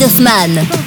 Hoffman.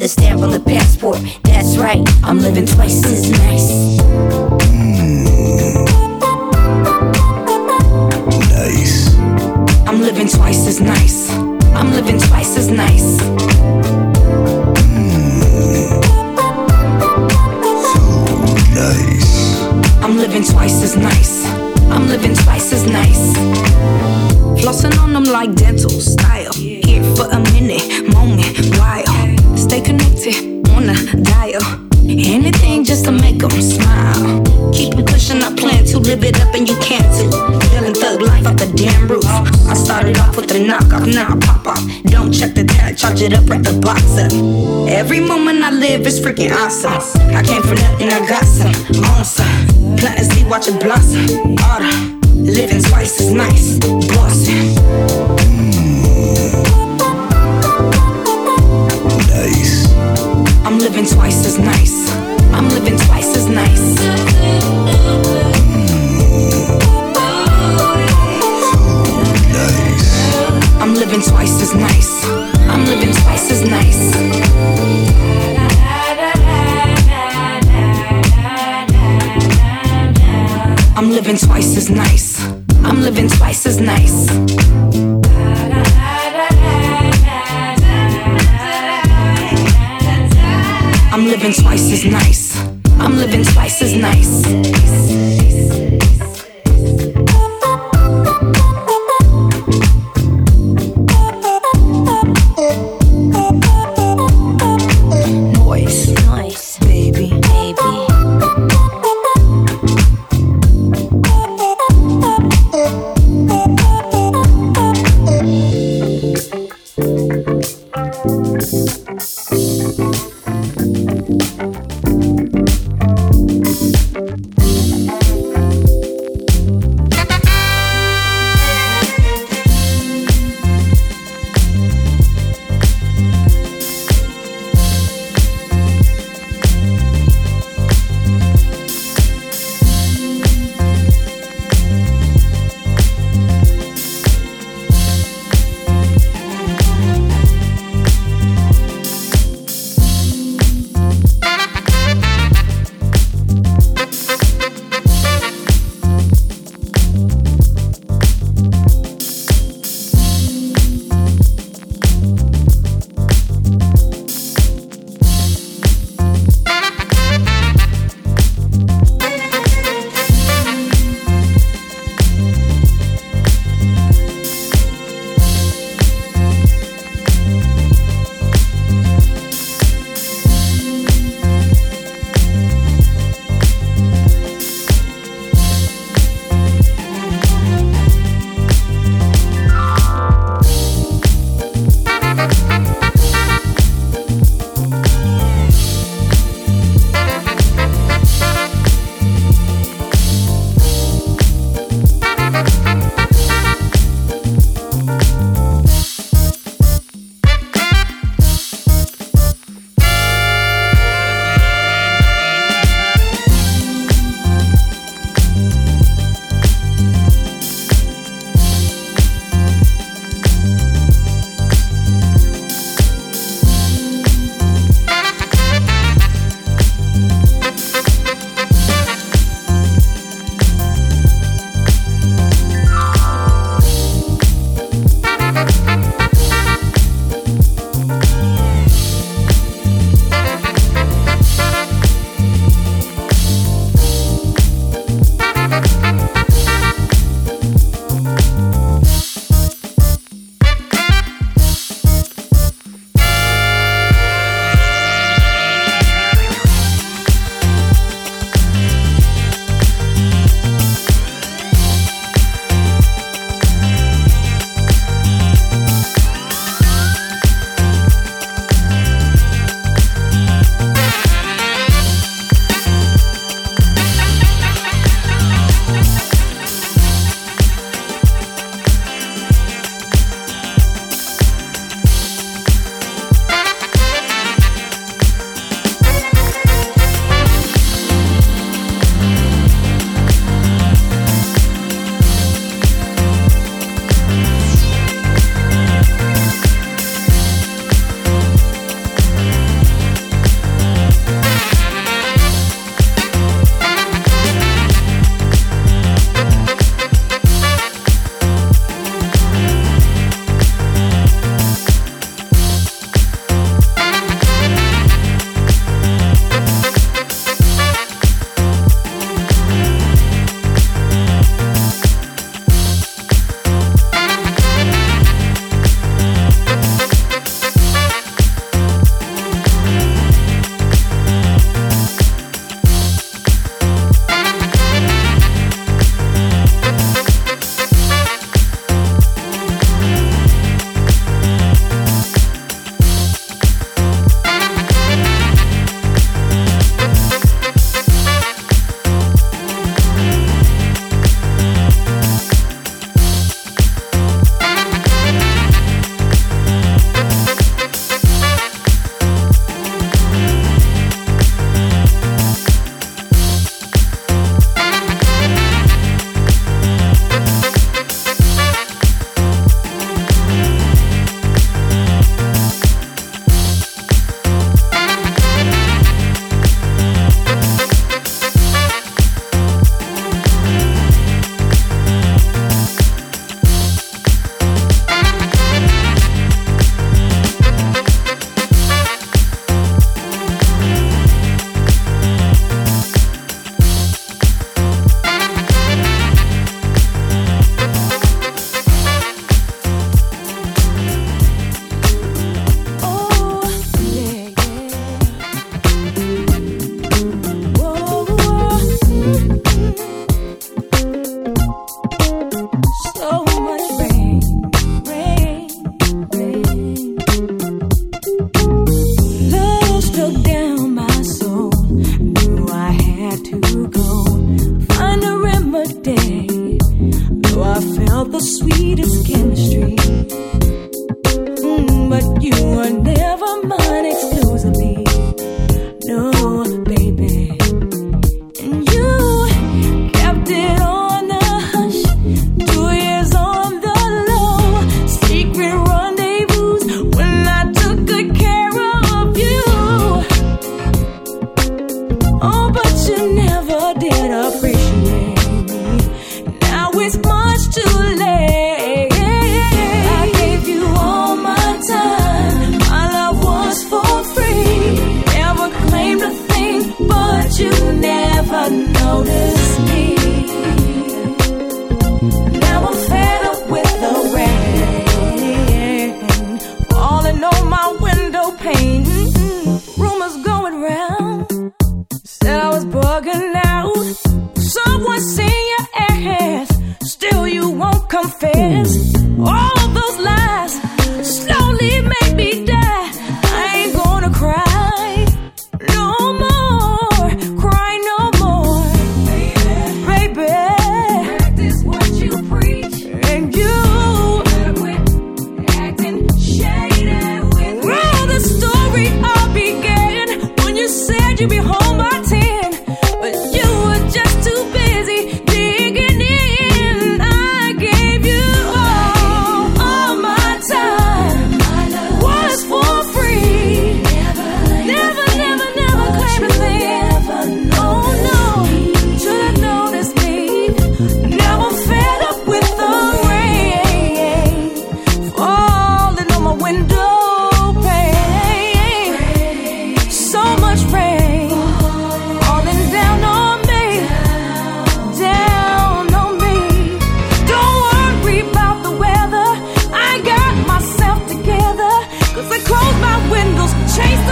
another stamp on the passport. That's right, I'm living twice as nice. freaking awesome. I came from nothing, I got some. I'm on some. Plant a watch it blossom. chase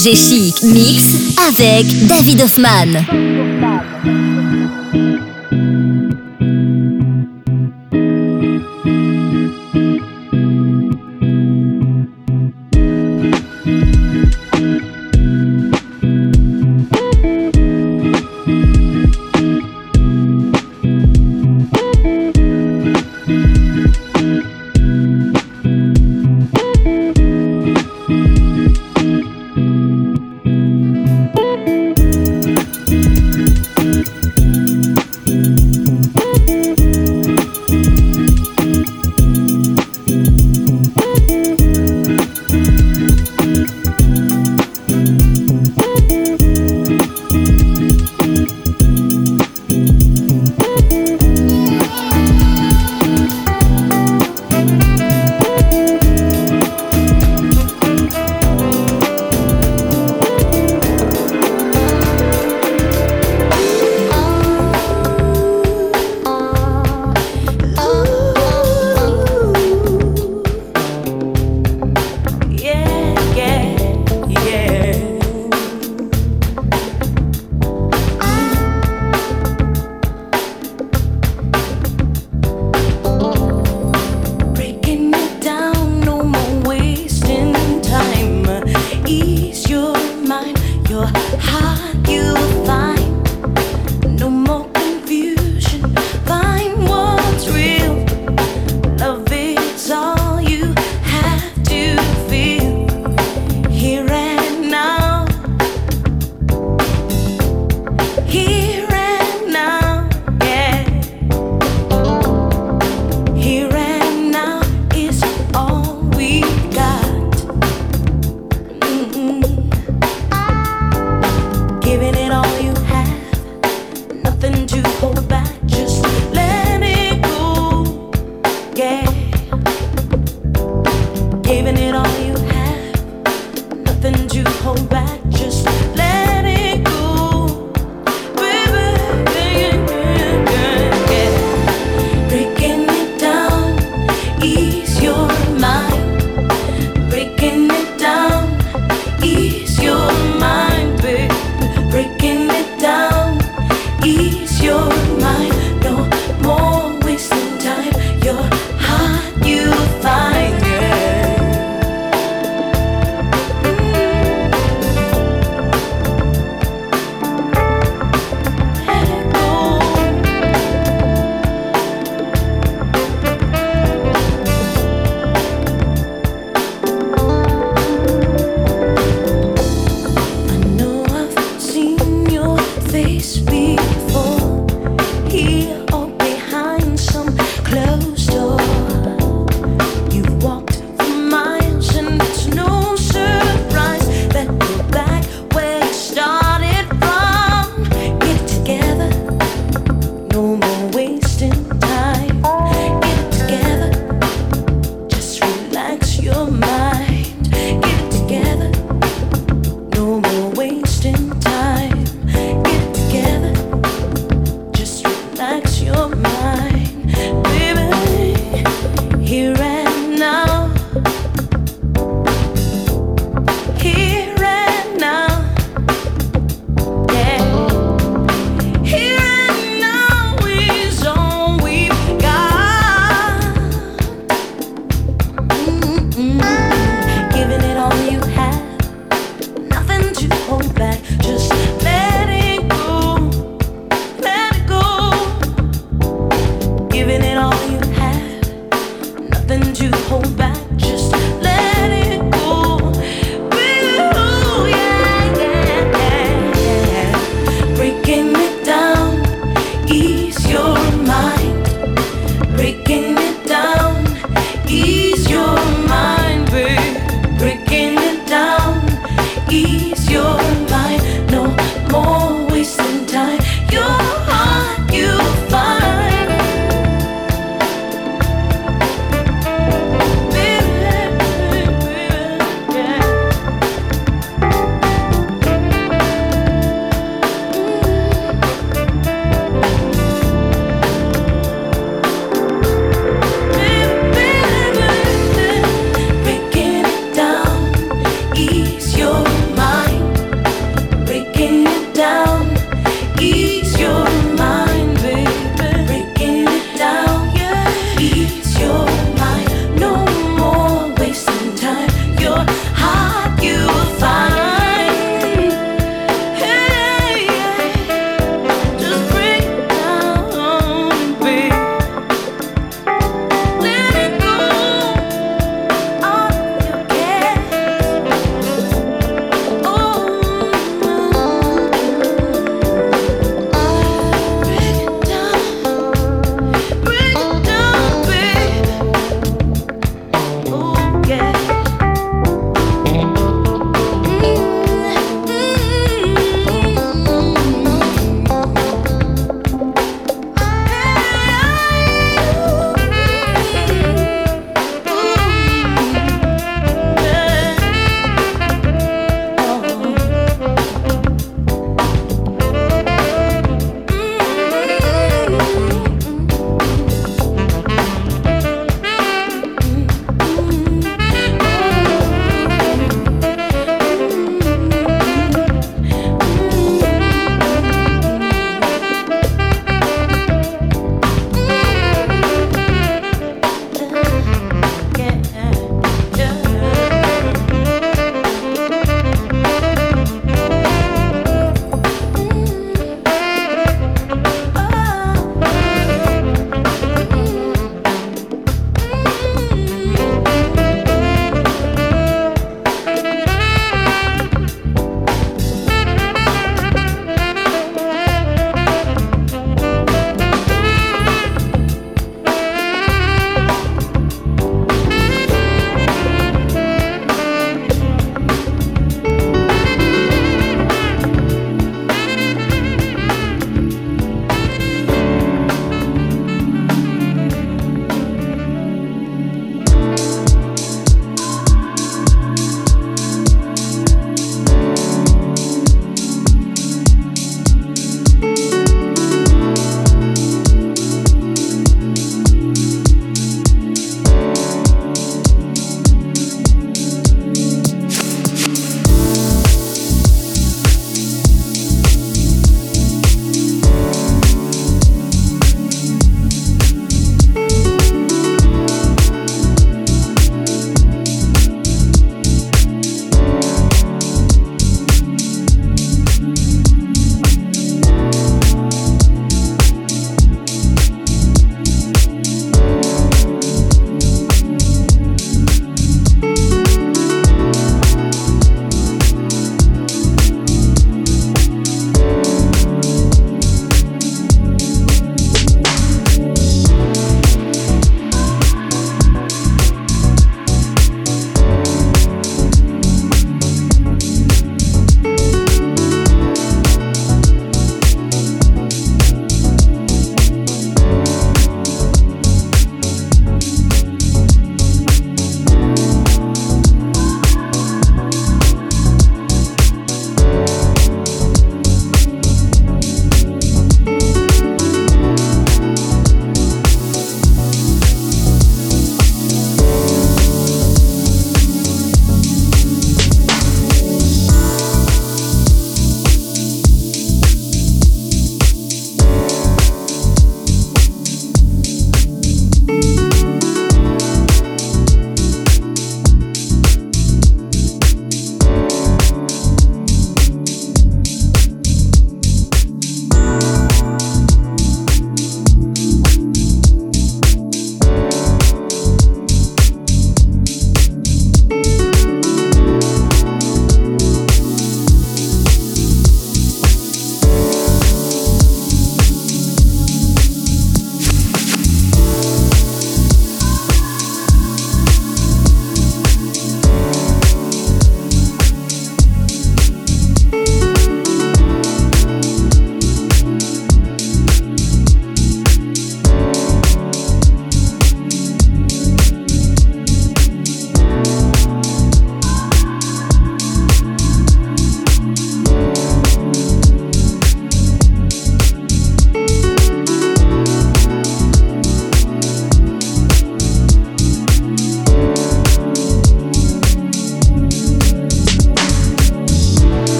FG Chic Mix avec David Hoffman.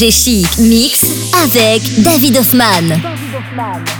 FG Mix avec David Hoffman.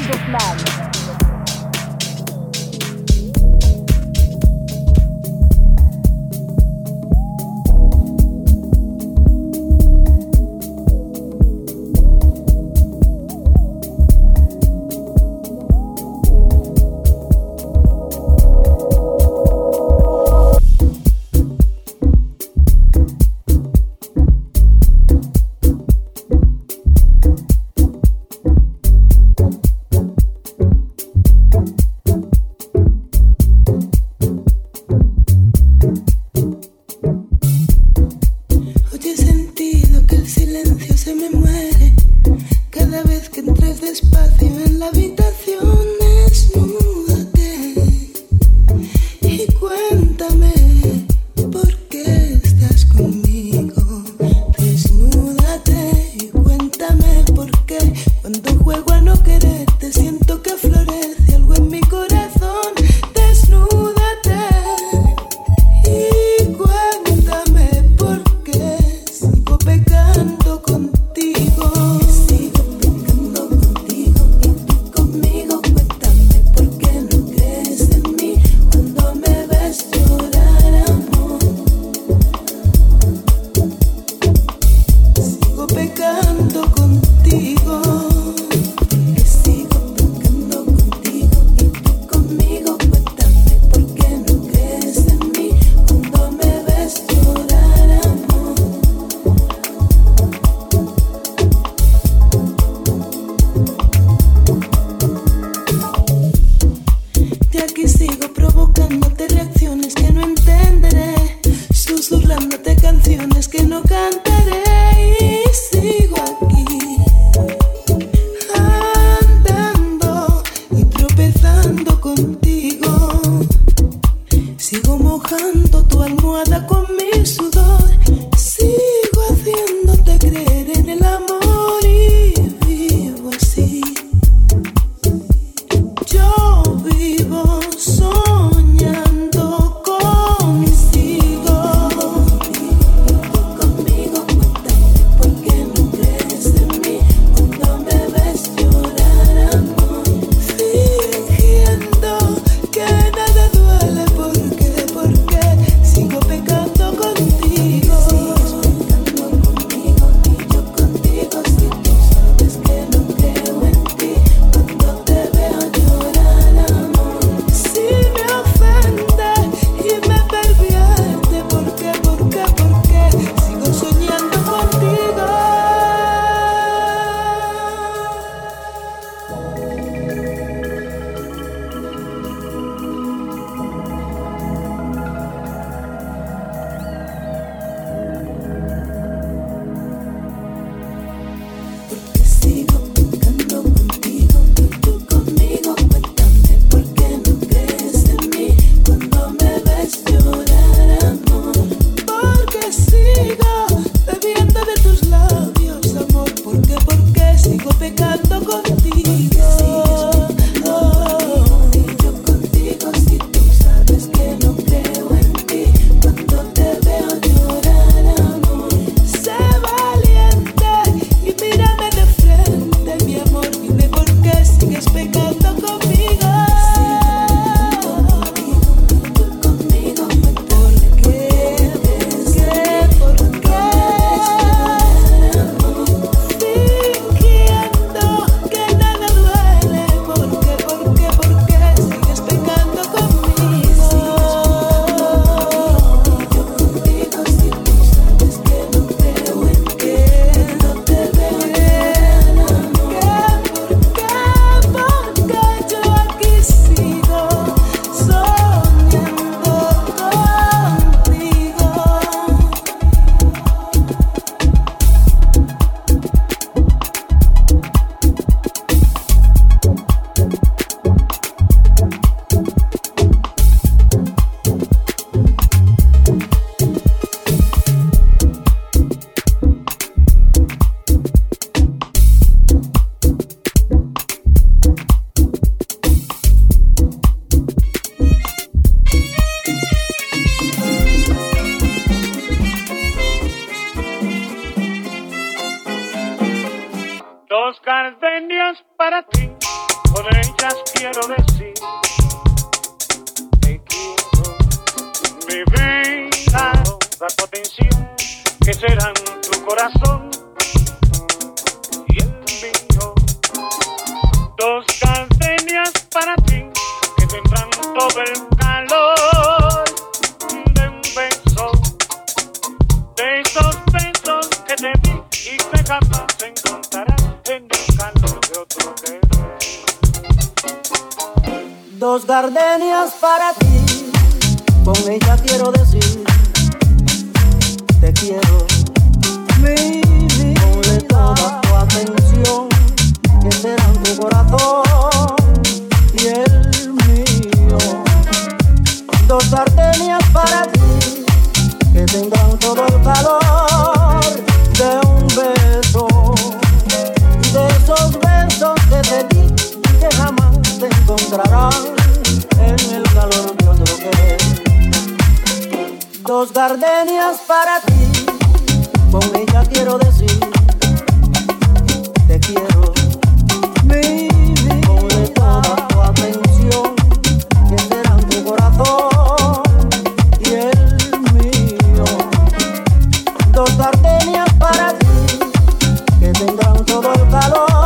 Todo el calor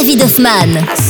David Hoffman.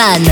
Man.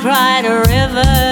cried a river.